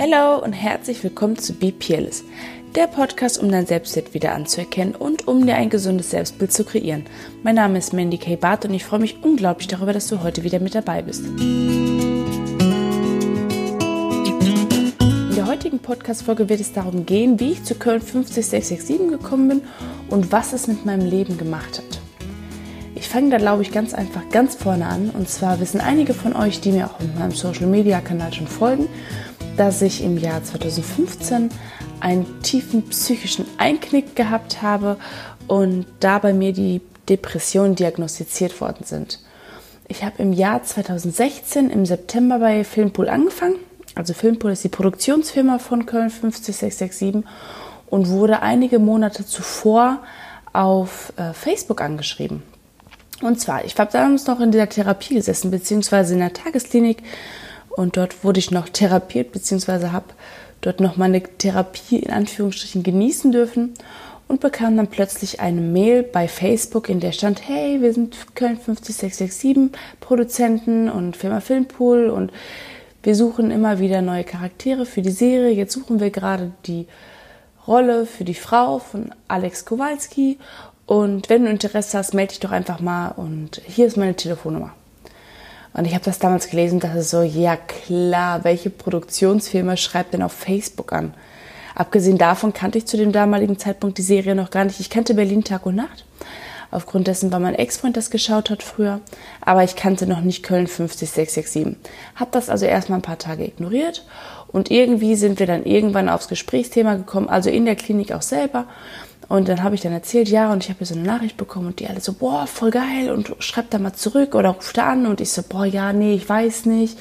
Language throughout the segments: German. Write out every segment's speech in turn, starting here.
Hallo und herzlich willkommen zu Be Peerless, der Podcast, um dein Selbstwert wieder anzuerkennen und um dir ein gesundes Selbstbild zu kreieren. Mein Name ist Mandy K. Barth und ich freue mich unglaublich darüber, dass du heute wieder mit dabei bist. In der heutigen Podcast-Folge wird es darum gehen, wie ich zu Köln 50667 gekommen bin und was es mit meinem Leben gemacht hat. Ich fange da, glaube ich, ganz einfach ganz vorne an. Und zwar wissen einige von euch, die mir auch in meinem Social-Media-Kanal schon folgen, dass ich im Jahr 2015 einen tiefen psychischen Einknick gehabt habe und da bei mir die Depressionen diagnostiziert worden sind. Ich habe im Jahr 2016 im September bei Filmpool angefangen. Also Filmpool ist die Produktionsfirma von Köln 50667 und wurde einige Monate zuvor auf äh, Facebook angeschrieben. Und zwar, ich habe damals noch in der Therapie gesessen, beziehungsweise in der Tagesklinik. Und dort wurde ich noch therapiert, beziehungsweise habe dort noch meine Therapie in Anführungsstrichen genießen dürfen und bekam dann plötzlich eine Mail bei Facebook, in der stand, hey, wir sind Köln 50667 Produzenten und Firma Filmpool und wir suchen immer wieder neue Charaktere für die Serie. Jetzt suchen wir gerade die Rolle für die Frau von Alex Kowalski und wenn du Interesse hast, melde dich doch einfach mal und hier ist meine Telefonnummer. Und ich habe das damals gelesen, dass es so, ja klar, welche Produktionsfirma schreibt denn auf Facebook an? Abgesehen davon kannte ich zu dem damaligen Zeitpunkt die Serie noch gar nicht. Ich kannte Berlin Tag und Nacht. Aufgrund dessen, weil mein Ex-Freund das geschaut hat früher. Aber ich kannte noch nicht Köln 50667. Hab das also erstmal ein paar Tage ignoriert. Und irgendwie sind wir dann irgendwann aufs Gesprächsthema gekommen, also in der Klinik auch selber. Und dann habe ich dann erzählt, ja, und ich habe hier so eine Nachricht bekommen und die alle so, boah, voll geil und schreibt da mal zurück oder ruft da an und ich so, boah, ja, nee, ich weiß nicht.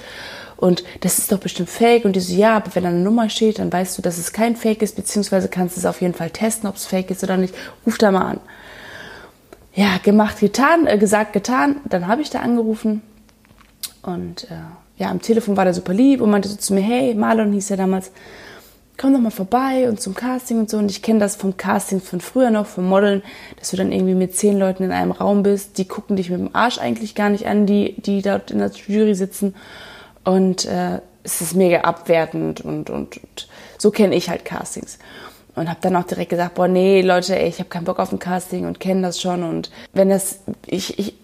Und das ist doch bestimmt fake. Und die so, ja, aber wenn da eine Nummer steht, dann weißt du, dass es kein Fake ist, beziehungsweise kannst du es auf jeden Fall testen, ob es fake ist oder nicht. Ruf da mal an. Ja, gemacht, getan, äh, gesagt, getan. Dann habe ich da angerufen und äh, ja, am Telefon war der super lieb und meinte so zu mir, hey, Marlon hieß er damals, komm doch mal vorbei und zum Casting und so. Und ich kenne das vom Casting von früher noch, vom Modeln, dass du dann irgendwie mit zehn Leuten in einem Raum bist. Die gucken dich mit dem Arsch eigentlich gar nicht an, die, die dort in der Jury sitzen. Und äh, es ist mega abwertend und, und, und so kenne ich halt Castings. Und habe dann auch direkt gesagt, boah, nee, Leute, ey, ich habe keinen Bock auf ein Casting und kenne das schon. Und wenn das, ich, ich,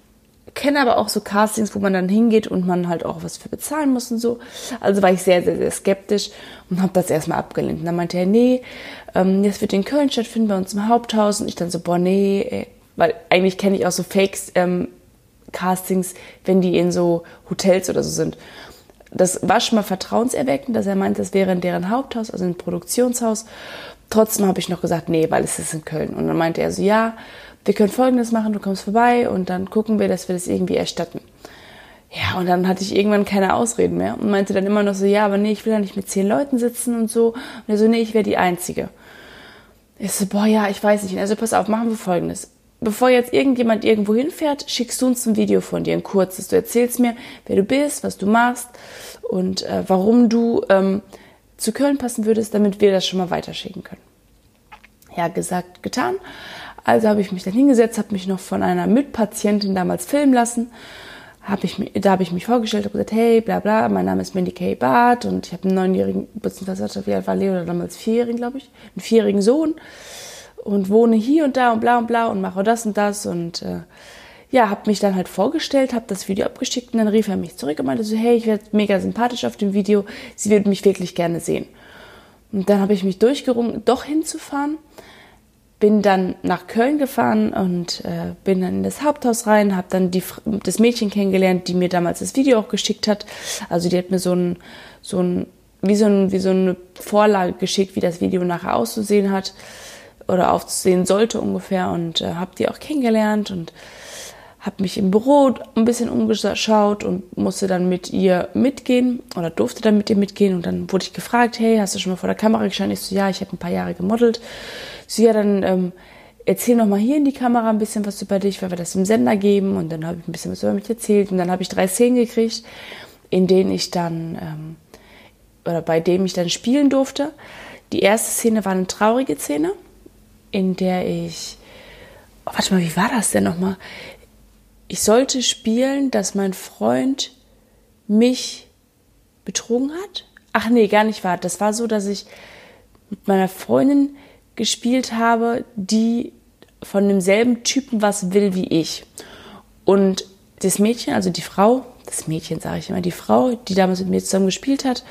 kenne aber auch so Castings, wo man dann hingeht und man halt auch was für bezahlen muss und so. Also war ich sehr, sehr, sehr skeptisch und habe das erstmal abgelehnt. Und dann meinte er, nee, ähm, das wird in Köln stattfinden, bei uns im Haupthaus. Und ich dann so, boah, nee, weil eigentlich kenne ich auch so Fakes, ähm, Castings, wenn die in so Hotels oder so sind. Das war schon mal vertrauenserweckend, dass er meinte, das wäre in deren Haupthaus, also ein Produktionshaus. Trotzdem habe ich noch gesagt, nee, weil es ist in Köln. Und dann meinte er so, ja, wir können Folgendes machen, du kommst vorbei und dann gucken wir, dass wir das irgendwie erstatten. Ja, und dann hatte ich irgendwann keine Ausreden mehr und meinte dann immer noch so, ja, aber nee, ich will da nicht mit zehn Leuten sitzen und so. Und er so, nee, ich wäre die Einzige. Ich so, boah, ja, ich weiß nicht. Also pass auf, machen wir Folgendes. Bevor jetzt irgendjemand irgendwo hinfährt, schickst du uns ein Video von dir, ein kurzes. Du erzählst mir, wer du bist, was du machst und äh, warum du ähm, zu Köln passen würdest, damit wir das schon mal weiterschicken können. Ja, gesagt, getan. Also habe ich mich dann hingesetzt, habe mich noch von einer Mitpatientin damals filmen lassen. Hab ich, da habe ich mich vorgestellt, habe gesagt, hey, bla bla, mein Name ist Mandy Kay Barth und ich habe einen neunjährigen, beziehungsweise wie alt war Leo damals vierjährigen, glaube ich, einen vierjährigen Sohn und wohne hier und da und bla und bla und mache das und das und äh, ja, habe mich dann halt vorgestellt, habe das Video abgeschickt und dann rief er mich zurück und meinte so, hey, ich werde mega sympathisch auf dem Video, sie würde mich wirklich gerne sehen. Und dann habe ich mich durchgerungen, doch hinzufahren bin dann nach Köln gefahren und äh, bin dann in das Haupthaus rein, habe dann die, das Mädchen kennengelernt, die mir damals das Video auch geschickt hat. Also die hat mir so ein, so ein, wie so, ein, wie so eine Vorlage geschickt, wie das Video nachher auszusehen hat oder aufzusehen sollte ungefähr und äh, habe die auch kennengelernt und habe mich im Büro ein bisschen umgeschaut und musste dann mit ihr mitgehen oder durfte dann mit ihr mitgehen und dann wurde ich gefragt, hey, hast du schon mal vor der Kamera gestanden? Ich so, ja, ich habe ein paar Jahre gemodelt. So, ja, dann ähm, erzähl noch mal hier in die Kamera ein bisschen was über dich, weil wir das im Sender geben und dann habe ich ein bisschen was über mich erzählt und dann habe ich drei Szenen gekriegt, in denen ich dann ähm, oder bei dem ich dann spielen durfte. Die erste Szene war eine traurige Szene, in der ich oh, warte mal, wie war das denn nochmal? Ich sollte spielen, dass mein Freund mich betrogen hat, ach nee, gar nicht wahr. Das war so, dass ich mit meiner Freundin gespielt habe, die von demselben Typen was will wie ich. Und das Mädchen, also die Frau, das Mädchen sage ich immer, die Frau, die damals mit mir zusammen gespielt hat,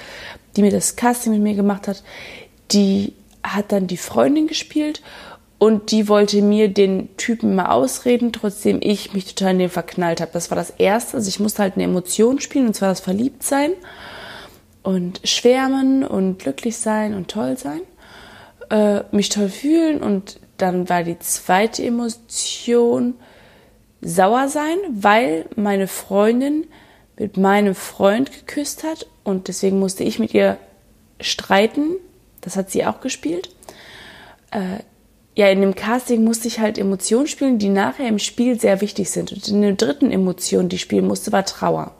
die mir das Casting mit mir gemacht hat, die hat dann die Freundin gespielt und die wollte mir den Typen mal ausreden, trotzdem ich mich total in den verknallt habe. Das war das Erste. Also ich musste halt eine Emotion spielen, und zwar das Verliebtsein und schwärmen und glücklich sein und toll sein, äh, mich toll fühlen und dann war die zweite Emotion sauer sein, weil meine Freundin mit meinem Freund geküsst hat und deswegen musste ich mit ihr streiten. Das hat sie auch gespielt. Äh, ja, in dem Casting musste ich halt Emotionen spielen, die nachher im Spiel sehr wichtig sind. Und in der dritten Emotion, die ich spielen musste, war Trauer.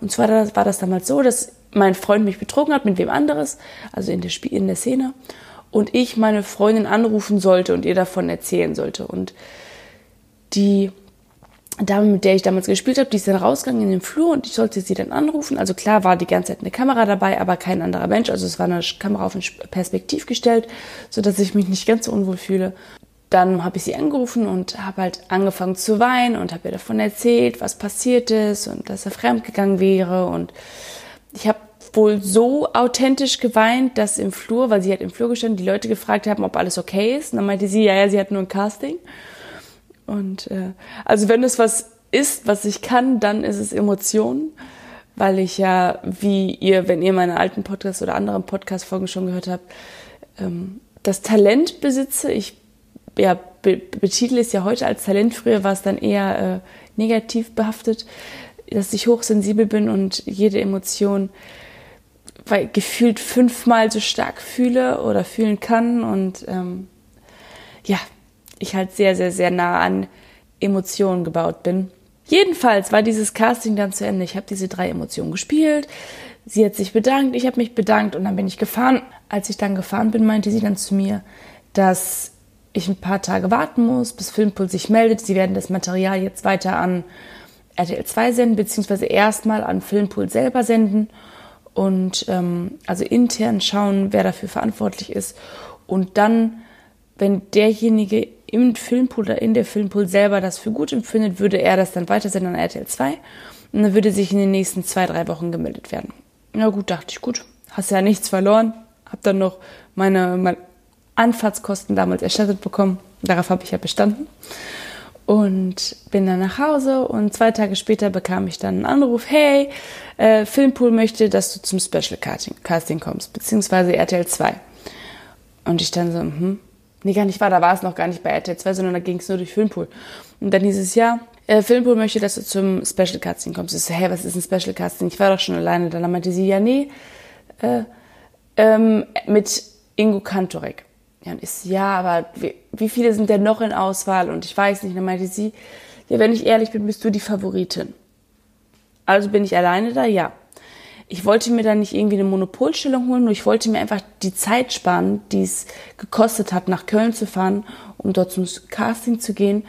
Und zwar war das damals so, dass mein Freund mich betrogen hat mit wem anderes, also in der, Spiel, in der Szene, und ich meine Freundin anrufen sollte und ihr davon erzählen sollte. Und die Dame, mit der ich damals gespielt habe, die ist dann rausgegangen in den Flur und ich sollte sie dann anrufen. Also klar war die ganze Zeit eine Kamera dabei, aber kein anderer Mensch. Also es war eine Kamera auf ein Perspektiv gestellt, so dass ich mich nicht ganz so unwohl fühle. Dann habe ich sie angerufen und habe halt angefangen zu weinen und habe ihr davon erzählt, was passiert ist und dass er fremdgegangen wäre. Und ich habe wohl so authentisch geweint, dass im Flur, weil sie hat im Flur gestanden, die Leute gefragt haben, ob alles okay ist. Und dann meinte sie, ja, ja, sie hat nur ein Casting. Und äh, also wenn es was ist, was ich kann, dann ist es Emotionen, weil ich ja, wie ihr, wenn ihr meine alten Podcasts oder anderen Podcast-Folgen schon gehört habt, ähm, das Talent besitze. Ich ja, be betitel es ja heute als Talent. Früher war es dann eher äh, negativ behaftet, dass ich hochsensibel bin und jede Emotion weil gefühlt fünfmal so stark fühle oder fühlen kann und ähm, ja, ich halt sehr, sehr, sehr nah an Emotionen gebaut bin. Jedenfalls war dieses Casting dann zu Ende. Ich habe diese drei Emotionen gespielt. Sie hat sich bedankt, ich habe mich bedankt und dann bin ich gefahren. Als ich dann gefahren bin, meinte sie dann zu mir, dass ich ein paar Tage warten muss, bis Filmpool sich meldet. Sie werden das Material jetzt weiter an RTL 2 senden, beziehungsweise erstmal an Filmpool selber senden und ähm, also intern schauen, wer dafür verantwortlich ist. Und dann, wenn derjenige im Filmpool oder in der Filmpool selber das für gut empfindet, würde er das dann weitersenden an RTL 2 und dann würde sich in den nächsten zwei, drei Wochen gemeldet werden. Na gut, dachte ich, gut, hast ja nichts verloren, hab dann noch meine, meine Anfahrtskosten damals erstattet bekommen, darauf habe ich ja bestanden. Und bin dann nach Hause und zwei Tage später bekam ich dann einen Anruf, hey, äh, Filmpool möchte, dass du zum Special Casting kommst, beziehungsweise RTL 2. Und ich dann so, hm, Nee, gar nicht wahr, da war es noch gar nicht bei RTL 2, sondern da ging es nur durch Filmpool. Und dann dieses Jahr, äh, Filmpool möchte, dass du zum Special Casting kommst. Ich so, hä, was ist ein Special Casting? Ich war doch schon alleine. Dann meinte sie, ja, nee, äh, ähm, mit Ingo Kantorek. Ja, und ich so, ja, aber wie, wie viele sind denn noch in Auswahl? Und ich weiß nicht. Dann meinte sie, ja, wenn ich ehrlich bin, bist du die Favoritin. Also bin ich alleine da? Ja ich wollte mir dann nicht irgendwie eine Monopolstellung holen, nur ich wollte mir einfach die Zeit sparen, die es gekostet hat, nach Köln zu fahren, um dort zum Casting zu gehen,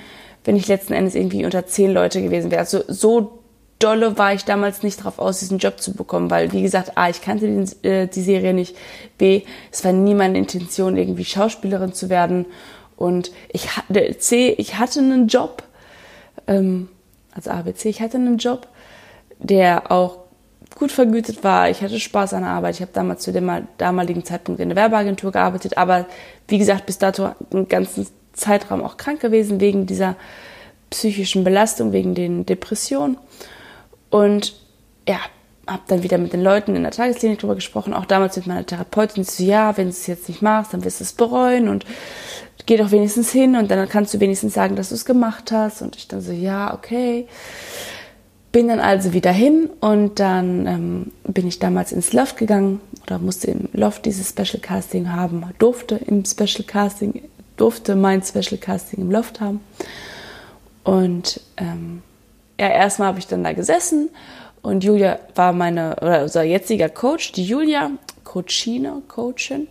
wenn ich letzten Endes irgendwie unter zehn Leute gewesen wäre. Also so dolle war ich damals nicht drauf aus, diesen Job zu bekommen, weil, wie gesagt, A, ich kannte die, äh, die Serie nicht, B, es war nie meine Intention, irgendwie Schauspielerin zu werden und ich C, ich hatte einen Job, ähm, also A, B, C, ich hatte einen Job, der auch gut vergütet war. Ich hatte Spaß an der Arbeit. Ich habe damals zu dem damaligen Zeitpunkt in der Werbeagentur gearbeitet, aber wie gesagt, bis dato einen ganzen Zeitraum auch krank gewesen wegen dieser psychischen Belastung, wegen den Depressionen. Und ja, habe dann wieder mit den Leuten in der Tagesklinik drüber gesprochen, auch damals mit meiner Therapeutin, so, ja, wenn du es jetzt nicht machst, dann wirst du es bereuen und geh doch wenigstens hin und dann kannst du wenigstens sagen, dass du es gemacht hast. Und ich dann so, ja, okay. Bin dann also wieder hin und dann ähm, bin ich damals ins Loft gegangen oder musste im Loft dieses Special Casting haben, durfte im Special Casting, durfte mein Special Casting im Loft haben. Und ähm, ja, erstmal habe ich dann da gesessen und Julia war meine, oder unser jetziger Coach, die Julia, Coachine, Coachin,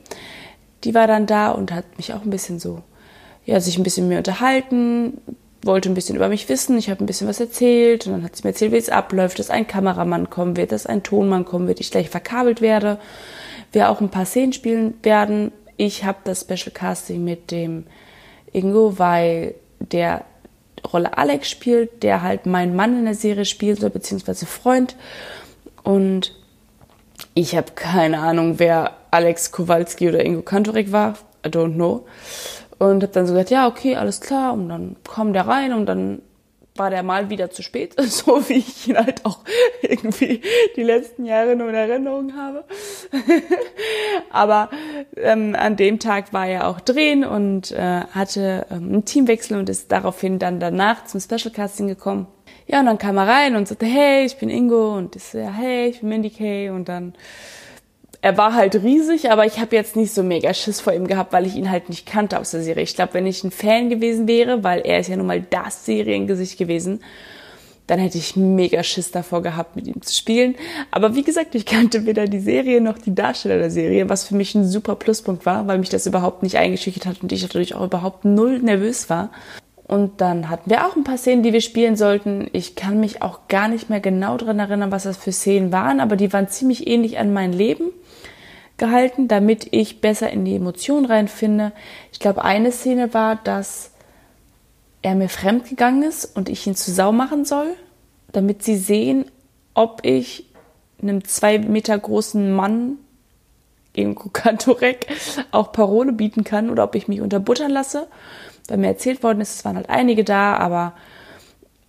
die war dann da und hat mich auch ein bisschen so, ja, sich ein bisschen mehr unterhalten, wollte ein bisschen über mich wissen. Ich habe ein bisschen was erzählt und dann hat sie mir erzählt, wie es abläuft, dass ein Kameramann kommen wird, dass ein Tonmann kommen wird, ich gleich verkabelt werde, wir auch ein paar Szenen spielen werden. Ich habe das Special Casting mit dem Ingo, weil der Rolle Alex spielt, der halt mein Mann in der Serie spielen soll, beziehungsweise Freund. Und ich habe keine Ahnung, wer Alex Kowalski oder Ingo Kantorek war. I don't know. Und habe dann so gesagt, ja, okay, alles klar. Und dann kam der rein und dann war der mal wieder zu spät, so wie ich ihn halt auch irgendwie die letzten Jahre nur in Erinnerung habe. Aber ähm, an dem Tag war er auch drehen und äh, hatte ähm, einen Teamwechsel und ist daraufhin dann danach zum Special Casting gekommen. Ja, und dann kam er rein und sagte, hey, ich bin Ingo und ist ja, hey, ich bin Mindy Kay und dann er war halt riesig, aber ich habe jetzt nicht so mega Schiss vor ihm gehabt, weil ich ihn halt nicht kannte aus der Serie. Ich glaube, wenn ich ein Fan gewesen wäre, weil er ist ja nun mal das Seriengesicht gewesen, dann hätte ich mega Schiss davor gehabt, mit ihm zu spielen. Aber wie gesagt, ich kannte weder die Serie noch die Darsteller der Serie, was für mich ein super Pluspunkt war, weil mich das überhaupt nicht eingeschüchtert hat und ich natürlich auch überhaupt null nervös war. Und dann hatten wir auch ein paar Szenen, die wir spielen sollten. Ich kann mich auch gar nicht mehr genau daran erinnern, was das für Szenen waren, aber die waren ziemlich ähnlich an mein Leben gehalten, damit ich besser in die Emotionen reinfinde. Ich glaube, eine Szene war, dass er mir fremd gegangen ist und ich ihn zu Sau machen soll, damit sie sehen, ob ich einem zwei Meter großen Mann gegen Kantorek auch Parole bieten kann oder ob ich mich unterbuttern lasse. Weil mir erzählt worden ist, es waren halt einige da, aber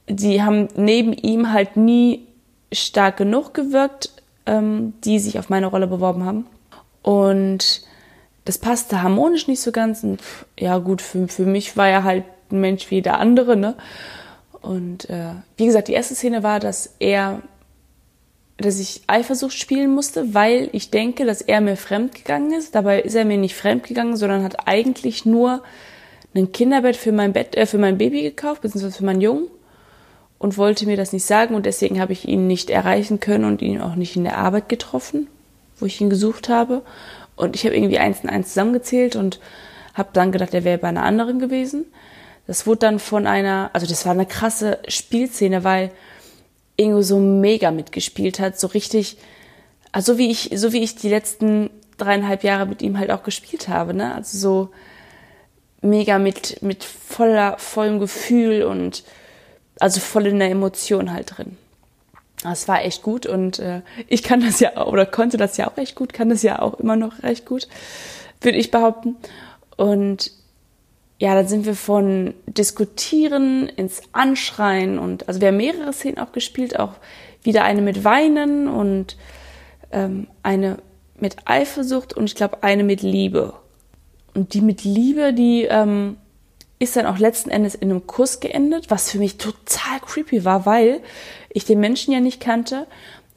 die haben neben ihm halt nie stark genug gewirkt, ähm, die sich auf meine Rolle beworben haben. Und das passte harmonisch nicht so ganz. Und ja, gut, für, für mich war er halt ein Mensch wie der andere, ne? Und äh, wie gesagt, die erste Szene war, dass er, dass ich Eifersucht spielen musste, weil ich denke, dass er mir fremd gegangen ist. Dabei ist er mir nicht fremd gegangen, sondern hat eigentlich nur ein Kinderbett für mein Bett, äh, für mein Baby gekauft, beziehungsweise für meinen Jungen und wollte mir das nicht sagen und deswegen habe ich ihn nicht erreichen können und ihn auch nicht in der Arbeit getroffen wo ich ihn gesucht habe. Und ich habe irgendwie eins und eins zusammengezählt und habe dann gedacht, er wäre bei einer anderen gewesen. Das wurde dann von einer, also das war eine krasse Spielszene, weil Ingo so mega mitgespielt hat, so richtig, also wie ich, so wie ich die letzten dreieinhalb Jahre mit ihm halt auch gespielt habe, ne? Also so mega mit, mit voller, vollem Gefühl und also voll in der Emotion halt drin. Das war echt gut und äh, ich kann das ja oder konnte das ja auch echt gut, kann das ja auch immer noch recht gut, würde ich behaupten. Und ja, dann sind wir von Diskutieren ins Anschreien und also wir haben mehrere Szenen auch gespielt, auch wieder eine mit Weinen und ähm, eine mit Eifersucht und ich glaube eine mit Liebe. Und die mit Liebe, die ähm, ist dann auch letzten Endes in einem Kuss geendet, was für mich total creepy war, weil ich den Menschen ja nicht kannte,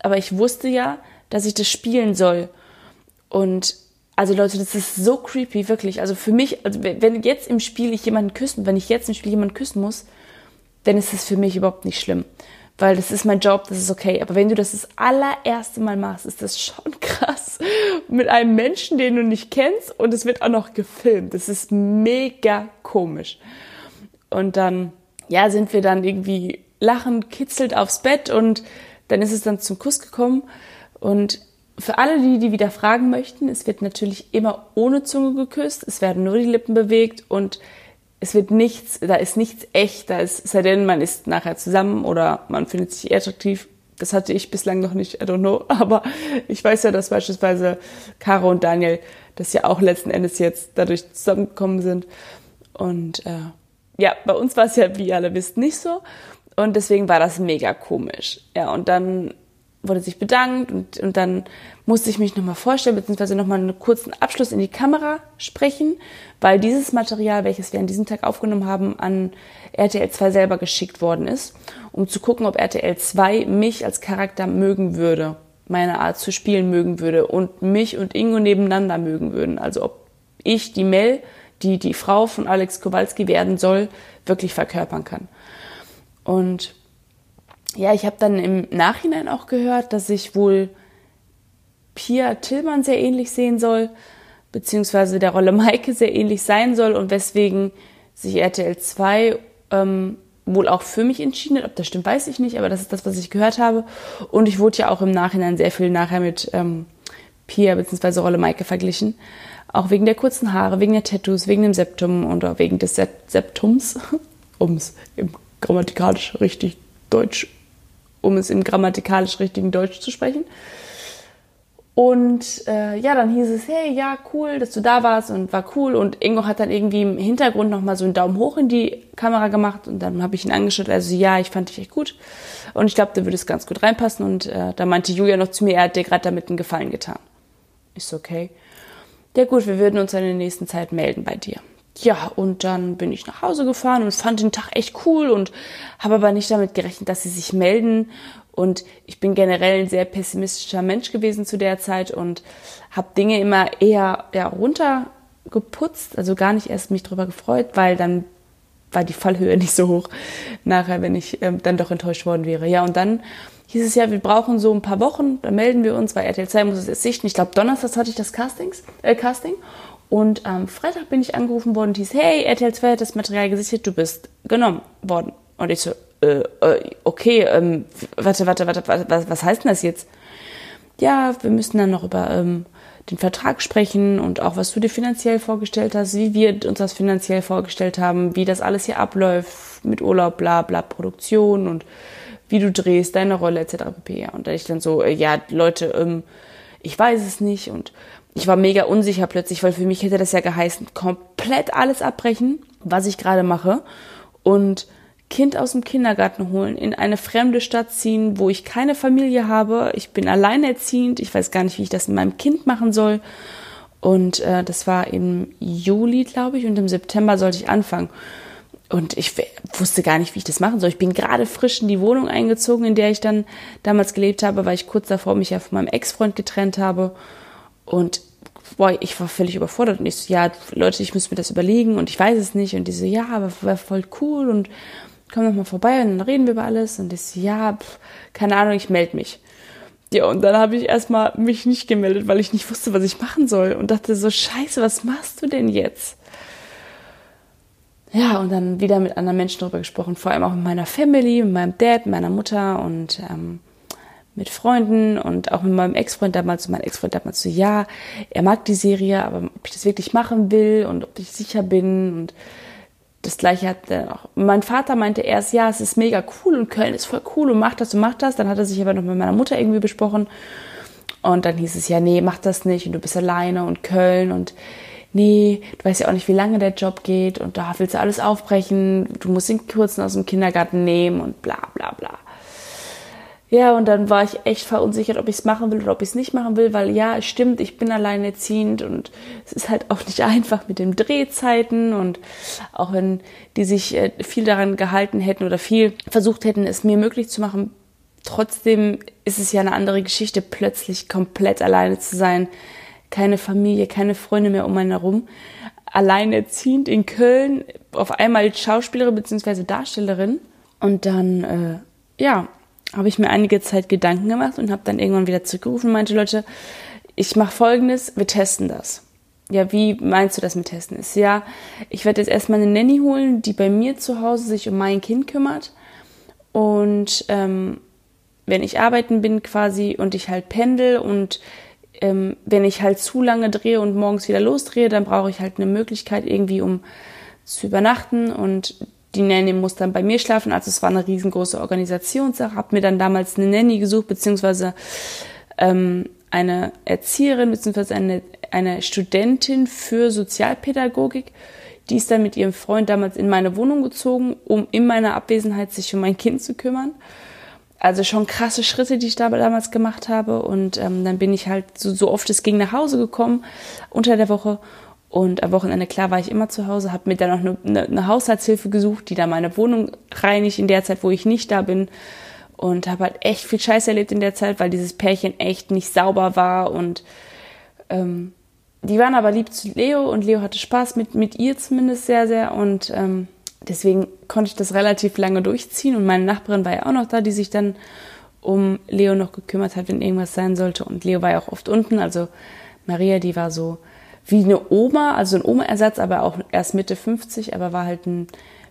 aber ich wusste ja, dass ich das spielen soll. Und also Leute, das ist so creepy, wirklich. Also für mich, also wenn jetzt im Spiel ich jemanden küssen, wenn ich jetzt im Spiel jemanden küssen muss, dann ist das für mich überhaupt nicht schlimm. Weil das ist mein Job, das ist okay. Aber wenn du das das allererste Mal machst, ist das schon krass. Mit einem Menschen, den du nicht kennst und es wird auch noch gefilmt. Das ist mega komisch. Und dann, ja, sind wir dann irgendwie lachend, kitzelt aufs Bett und dann ist es dann zum Kuss gekommen. Und für alle, die, die wieder fragen möchten, es wird natürlich immer ohne Zunge geküsst, es werden nur die Lippen bewegt und es wird nichts, da ist nichts echt, da ist, sei denn, man ist nachher zusammen oder man findet sich attraktiv. Das hatte ich bislang noch nicht, I don't know. Aber ich weiß ja, dass beispielsweise Caro und Daniel das ja auch letzten Endes jetzt dadurch zusammengekommen sind. Und äh, ja, bei uns war es ja, wie ihr alle wisst, nicht so. Und deswegen war das mega komisch. Ja, und dann wurde sich bedankt und, und dann musste ich mich nochmal vorstellen, beziehungsweise nochmal einen kurzen Abschluss in die Kamera sprechen, weil dieses Material, welches wir an diesem Tag aufgenommen haben, an RTL 2 selber geschickt worden ist, um zu gucken, ob RTL 2 mich als Charakter mögen würde, meine Art zu spielen mögen würde und mich und Ingo nebeneinander mögen würden. Also ob ich die Mel, die die Frau von Alex Kowalski werden soll, wirklich verkörpern kann. Und ja, ich habe dann im Nachhinein auch gehört, dass ich wohl Pia Tillmann sehr ähnlich sehen soll, beziehungsweise der Rolle Maike sehr ähnlich sein soll und weswegen sich RTL 2 ähm, wohl auch für mich entschieden hat. Ob das stimmt, weiß ich nicht, aber das ist das, was ich gehört habe. Und ich wurde ja auch im Nachhinein sehr viel nachher mit ähm, Pia bzw. Rolle Maike verglichen. Auch wegen der kurzen Haare, wegen der Tattoos, wegen dem Septum auch wegen des Septums, um es im grammatikalisch richtig Deutsch, um es im grammatikalisch richtigen Deutsch zu sprechen. Und äh, ja, dann hieß es, hey, ja, cool, dass du da warst und war cool. Und Ingo hat dann irgendwie im Hintergrund nochmal so einen Daumen hoch in die Kamera gemacht und dann habe ich ihn angeschaut. Also ja, ich fand dich echt gut. Und ich glaube, da würde es ganz gut reinpassen. Und äh, da meinte Julia noch zu mir, er hat dir gerade damit einen Gefallen getan. Ist okay. Ja gut, wir würden uns in der nächsten Zeit melden bei dir. Ja, und dann bin ich nach Hause gefahren und fand den Tag echt cool und habe aber nicht damit gerechnet, dass sie sich melden und ich bin generell ein sehr pessimistischer Mensch gewesen zu der Zeit und habe Dinge immer eher ja, runtergeputzt, also gar nicht erst mich drüber gefreut, weil dann war die Fallhöhe nicht so hoch nachher, wenn ich ähm, dann doch enttäuscht worden wäre. Ja, und dann hieß es ja, wir brauchen so ein paar Wochen, dann melden wir uns, weil RTL 2 muss es jetzt sichten. Ich glaube, Donnerstag hatte ich das Castings, äh, Casting. Und am Freitag bin ich angerufen worden und hieß, hey, RTL 2 hat das Material gesichtet, du bist genommen worden. Und ich so, äh, äh, okay, ähm, warte, warte, warte, was, was heißt denn das jetzt? Ja, wir müssen dann noch über ähm, den Vertrag sprechen und auch, was du dir finanziell vorgestellt hast, wie wir uns das finanziell vorgestellt haben, wie das alles hier abläuft mit Urlaub, bla bla, Produktion und wie du drehst, deine Rolle etc. pp. Und da ich dann so, äh, ja, Leute, ähm, ich weiß es nicht und ich war mega unsicher plötzlich, weil für mich hätte das ja geheißen, komplett alles abbrechen, was ich gerade mache und Kind aus dem Kindergarten holen, in eine fremde Stadt ziehen, wo ich keine Familie habe. Ich bin alleinerziehend. Ich weiß gar nicht, wie ich das mit meinem Kind machen soll. Und äh, das war im Juli, glaube ich, und im September sollte ich anfangen. Und ich wusste gar nicht, wie ich das machen soll. Ich bin gerade frisch in die Wohnung eingezogen, in der ich dann damals gelebt habe, weil ich kurz davor mich ja von meinem Ex-Freund getrennt habe. Und boah, ich war völlig überfordert. Und ich so, ja, Leute, ich muss mir das überlegen und ich weiß es nicht. Und die so, ja, aber war voll cool und komm doch mal vorbei und dann reden wir über alles. Und ich so, ja, pf, keine Ahnung, ich melde mich. Ja, und dann habe ich erstmal mich nicht gemeldet, weil ich nicht wusste, was ich machen soll. Und dachte so, scheiße, was machst du denn jetzt? Ja, und dann wieder mit anderen Menschen darüber gesprochen, vor allem auch mit meiner Family, mit meinem Dad, meiner Mutter und ähm, mit Freunden und auch mit meinem Ex-Freund damals. Und mein Ex-Freund damals so, ja, er mag die Serie, aber ob ich das wirklich machen will und ob ich sicher bin und das gleiche hat dann auch. Mein Vater meinte erst, ja, es ist mega cool und Köln ist voll cool und macht das und macht das. Dann hat er sich aber noch mit meiner Mutter irgendwie besprochen. Und dann hieß es ja, nee, mach das nicht und du bist alleine und Köln und nee, du weißt ja auch nicht, wie lange der Job geht und da willst du alles aufbrechen, du musst den Kurzen aus dem Kindergarten nehmen und bla bla bla. Ja, und dann war ich echt verunsichert, ob ich es machen will oder ob ich es nicht machen will, weil ja, es stimmt, ich bin alleinerziehend und es ist halt auch nicht einfach mit den Drehzeiten und auch wenn die sich äh, viel daran gehalten hätten oder viel versucht hätten, es mir möglich zu machen, trotzdem ist es ja eine andere Geschichte, plötzlich komplett alleine zu sein, keine Familie, keine Freunde mehr um einen herum, alleinerziehend in Köln, auf einmal Schauspielerin bzw. Darstellerin und dann, äh, ja, habe ich mir einige Zeit Gedanken gemacht und habe dann irgendwann wieder zurückgerufen und meinte, Leute, ich mache folgendes, wir testen das. Ja, wie meinst du das mit testen? Ist ja, ich werde jetzt erstmal eine Nanny holen, die bei mir zu Hause sich um mein Kind kümmert. Und ähm, wenn ich arbeiten bin quasi und ich halt pendel und ähm, wenn ich halt zu lange drehe und morgens wieder losdrehe, dann brauche ich halt eine Möglichkeit irgendwie, um zu übernachten und die Nanny muss dann bei mir schlafen. Also es war eine riesengroße Organisationssache. Habe mir dann damals eine Nanny gesucht, beziehungsweise ähm, eine Erzieherin, beziehungsweise eine, eine Studentin für Sozialpädagogik. Die ist dann mit ihrem Freund damals in meine Wohnung gezogen, um in meiner Abwesenheit sich um mein Kind zu kümmern. Also schon krasse Schritte, die ich da damals gemacht habe. Und ähm, dann bin ich halt so, so oft es ging nach Hause gekommen unter der Woche und am Wochenende, klar, war ich immer zu Hause, habe mir dann noch eine, eine, eine, Haushaltshilfe gesucht, die da meine Wohnung reinigt in der Zeit, wo ich nicht da bin. Und habe halt echt viel Scheiß erlebt in der Zeit, weil dieses Pärchen echt nicht sauber war. Und ähm, die waren aber lieb zu Leo und Leo hatte Spaß mit, mit ihr zumindest sehr, sehr. Und ähm, deswegen konnte ich das relativ lange durchziehen. Und meine Nachbarin war ja auch noch da, die sich dann um Leo noch gekümmert hat, wenn irgendwas sein sollte. Und Leo war ja auch oft unten. Also Maria, die war so wie eine Oma, also ein Oma-Ersatz, aber auch erst Mitte 50, aber war halt ein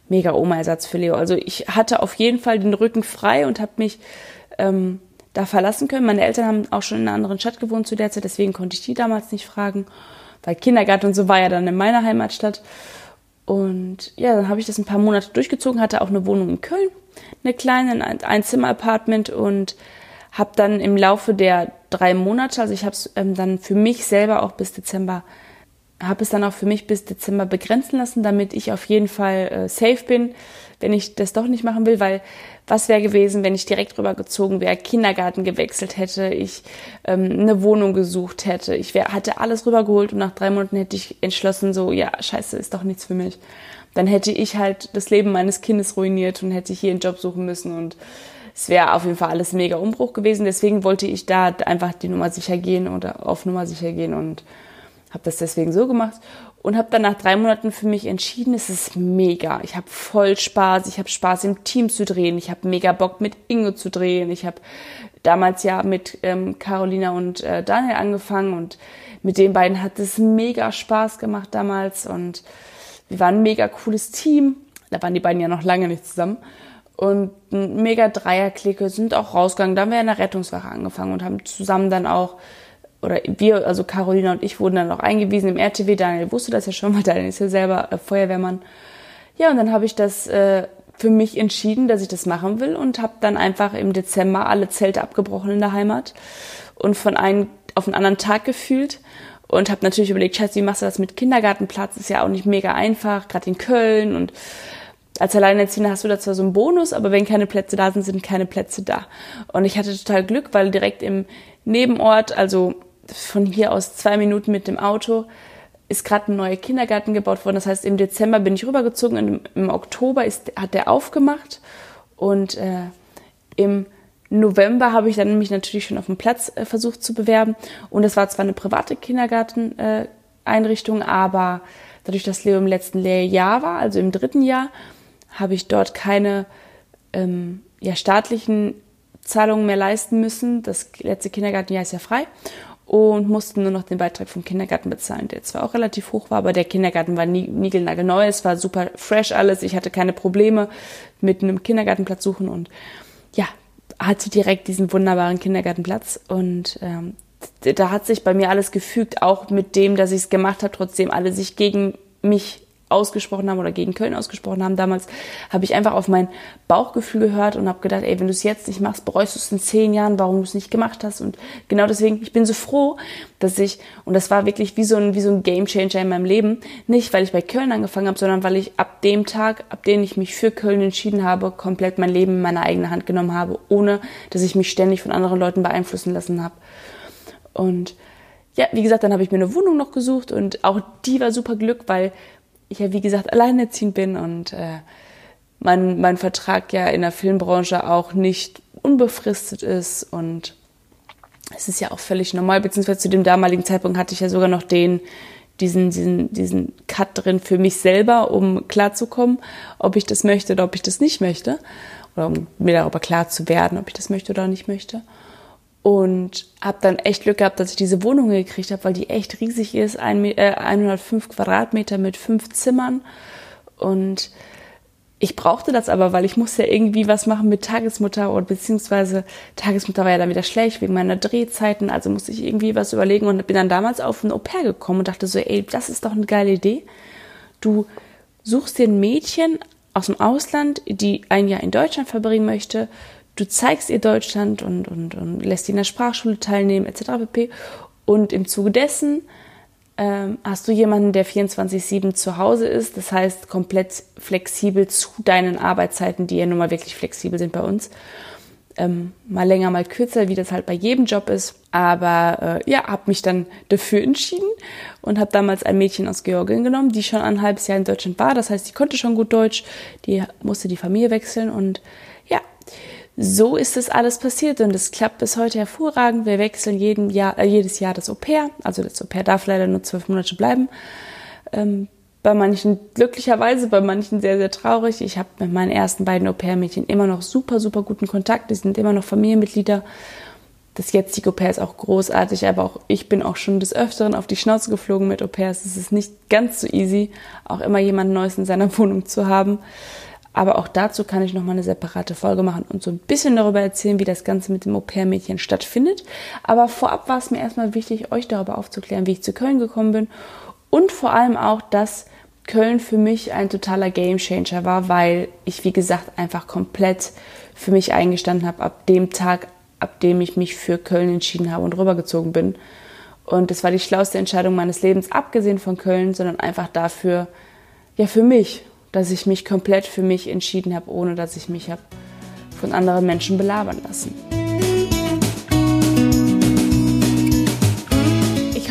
mega Oma-Ersatz für Leo. Also ich hatte auf jeden Fall den Rücken frei und habe mich ähm, da verlassen können. Meine Eltern haben auch schon in einer anderen Stadt gewohnt zu der Zeit, deswegen konnte ich die damals nicht fragen, weil Kindergarten und so war ja dann in meiner Heimatstadt. Und ja, dann habe ich das ein paar Monate durchgezogen, hatte auch eine Wohnung in Köln, eine kleine Einzimmer-Apartment und habe dann im Laufe der drei Monate, also ich habe es ähm, dann für mich selber auch bis Dezember habe es dann auch für mich bis Dezember begrenzen lassen, damit ich auf jeden Fall äh, safe bin, wenn ich das doch nicht machen will, weil was wäre gewesen, wenn ich direkt rübergezogen wäre, Kindergarten gewechselt hätte, ich ähm, eine Wohnung gesucht hätte, ich wär, hatte alles rübergeholt und nach drei Monaten hätte ich entschlossen, so, ja, scheiße, ist doch nichts für mich. Dann hätte ich halt das Leben meines Kindes ruiniert und hätte hier einen Job suchen müssen und es wäre auf jeden Fall alles mega Umbruch gewesen. Deswegen wollte ich da einfach die Nummer sicher gehen oder auf Nummer sicher gehen und habe das deswegen so gemacht und habe dann nach drei Monaten für mich entschieden, es ist mega. Ich habe voll Spaß, ich habe Spaß im Team zu drehen, ich habe mega Bock mit Ingo zu drehen. Ich habe damals ja mit ähm, Carolina und äh, Daniel angefangen und mit den beiden hat es mega Spaß gemacht damals und wir waren ein mega cooles Team. Da waren die beiden ja noch lange nicht zusammen. Und ein mega Dreierklicke sind auch rausgegangen. Da haben wir in der Rettungswache angefangen und haben zusammen dann auch oder wir, also Carolina und ich wurden dann auch eingewiesen im RTW. Daniel wusste das ja schon, weil Daniel ist ja selber äh, Feuerwehrmann. Ja, und dann habe ich das äh, für mich entschieden, dass ich das machen will und habe dann einfach im Dezember alle Zelte abgebrochen in der Heimat und von einem auf einen anderen Tag gefühlt und habe natürlich überlegt, Scheiße, wie machst du das mit Kindergartenplatz? Ist ja auch nicht mega einfach, gerade in Köln und als Alleinerziehender hast du da zwar so einen Bonus, aber wenn keine Plätze da sind, sind keine Plätze da. Und ich hatte total Glück, weil direkt im Nebenort, also von hier aus zwei Minuten mit dem Auto ist gerade ein neuer Kindergarten gebaut worden. Das heißt, im Dezember bin ich rübergezogen und im, Oktober ist, hat der aufgemacht. Und äh, im November habe ich dann mich natürlich schon auf dem Platz äh, versucht zu bewerben. Und es war zwar eine private Kindergarteneinrichtung, äh, aber dadurch, dass Leo im letzten Lehrjahr war, also im dritten Jahr, habe ich dort keine ähm, ja, staatlichen Zahlungen mehr leisten müssen. Das letzte Kindergartenjahr ist ja frei und mussten nur noch den Beitrag vom Kindergarten bezahlen, der zwar auch relativ hoch war, aber der Kindergarten war nie, niegelnagelneu, es war super fresh alles, ich hatte keine Probleme mit einem Kindergartenplatz suchen und ja, hatte direkt diesen wunderbaren Kindergartenplatz. Und ähm, da hat sich bei mir alles gefügt, auch mit dem, dass ich es gemacht habe, trotzdem alle sich gegen mich ausgesprochen haben oder gegen Köln ausgesprochen haben damals, habe ich einfach auf mein Bauchgefühl gehört und habe gedacht, ey, wenn du es jetzt nicht machst, bereust du es in zehn Jahren, warum du es nicht gemacht hast. Und genau deswegen, ich bin so froh, dass ich, und das war wirklich wie so ein, wie so ein Game Changer in meinem Leben, nicht weil ich bei Köln angefangen habe, sondern weil ich ab dem Tag, ab dem ich mich für Köln entschieden habe, komplett mein Leben in meine eigene Hand genommen habe, ohne dass ich mich ständig von anderen Leuten beeinflussen lassen habe. Und ja, wie gesagt, dann habe ich mir eine Wohnung noch gesucht und auch die war super Glück, weil ich ja, wie gesagt, alleinerziehend bin und äh, mein, mein Vertrag ja in der Filmbranche auch nicht unbefristet ist und es ist ja auch völlig normal, beziehungsweise zu dem damaligen Zeitpunkt hatte ich ja sogar noch den, diesen, diesen, diesen Cut drin für mich selber, um klarzukommen, ob ich das möchte oder ob ich das nicht möchte. Oder um mir darüber klar zu werden, ob ich das möchte oder nicht möchte und habe dann echt Glück gehabt, dass ich diese Wohnung gekriegt habe, weil die echt riesig ist, ein, äh, 105 Quadratmeter mit fünf Zimmern und ich brauchte das aber, weil ich musste ja irgendwie was machen mit Tagesmutter oder beziehungsweise Tagesmutter war ja dann wieder schlecht wegen meiner Drehzeiten, also musste ich irgendwie was überlegen und bin dann damals auf ein Au pair gekommen und dachte so, ey, das ist doch eine geile Idee. Du suchst dir ein Mädchen aus dem Ausland, die ein Jahr in Deutschland verbringen möchte, du zeigst ihr Deutschland und, und, und lässt sie in der Sprachschule teilnehmen, etc. pp. Und im Zuge dessen ähm, hast du jemanden, der 24-7 zu Hause ist, das heißt komplett flexibel zu deinen Arbeitszeiten, die ja nun mal wirklich flexibel sind bei uns. Ähm, mal länger, mal kürzer, wie das halt bei jedem Job ist. Aber äh, ja, habe mich dann dafür entschieden und habe damals ein Mädchen aus Georgien genommen, die schon ein halbes Jahr in Deutschland war. Das heißt, die konnte schon gut Deutsch, die musste die Familie wechseln und ja, so ist das alles passiert und es klappt bis heute hervorragend. Wir wechseln jeden Jahr, äh, jedes Jahr das Au pair. Also das Au pair darf leider nur zwölf Monate bleiben. Ähm, bei manchen glücklicherweise, bei manchen sehr, sehr traurig. Ich habe mit meinen ersten beiden Au-pair-Mädchen immer noch super, super guten Kontakt. Die sind immer noch Familienmitglieder. Das jetzige Au-pair ist auch großartig, aber auch ich bin auch schon des Öfteren auf die Schnauze geflogen mit Au-pairs. Es ist nicht ganz so easy, auch immer jemand Neues in seiner Wohnung zu haben. Aber auch dazu kann ich nochmal eine separate Folge machen und so ein bisschen darüber erzählen, wie das Ganze mit dem Au-pair-Mädchen stattfindet. Aber vorab war es mir erstmal wichtig, euch darüber aufzuklären, wie ich zu Köln gekommen bin und vor allem auch, dass Köln für mich ein totaler Gamechanger war, weil ich, wie gesagt, einfach komplett für mich eingestanden habe ab dem Tag, ab dem ich mich für Köln entschieden habe und rübergezogen bin. Und es war die schlauste Entscheidung meines Lebens, abgesehen von Köln, sondern einfach dafür, ja, für mich dass ich mich komplett für mich entschieden habe, ohne dass ich mich habe von anderen Menschen belabern lassen.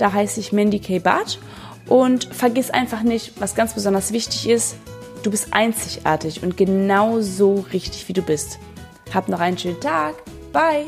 Da heiße ich Mandy K. Barth. Und vergiss einfach nicht, was ganz besonders wichtig ist, du bist einzigartig und genau so richtig, wie du bist. Hab noch einen schönen Tag. Bye!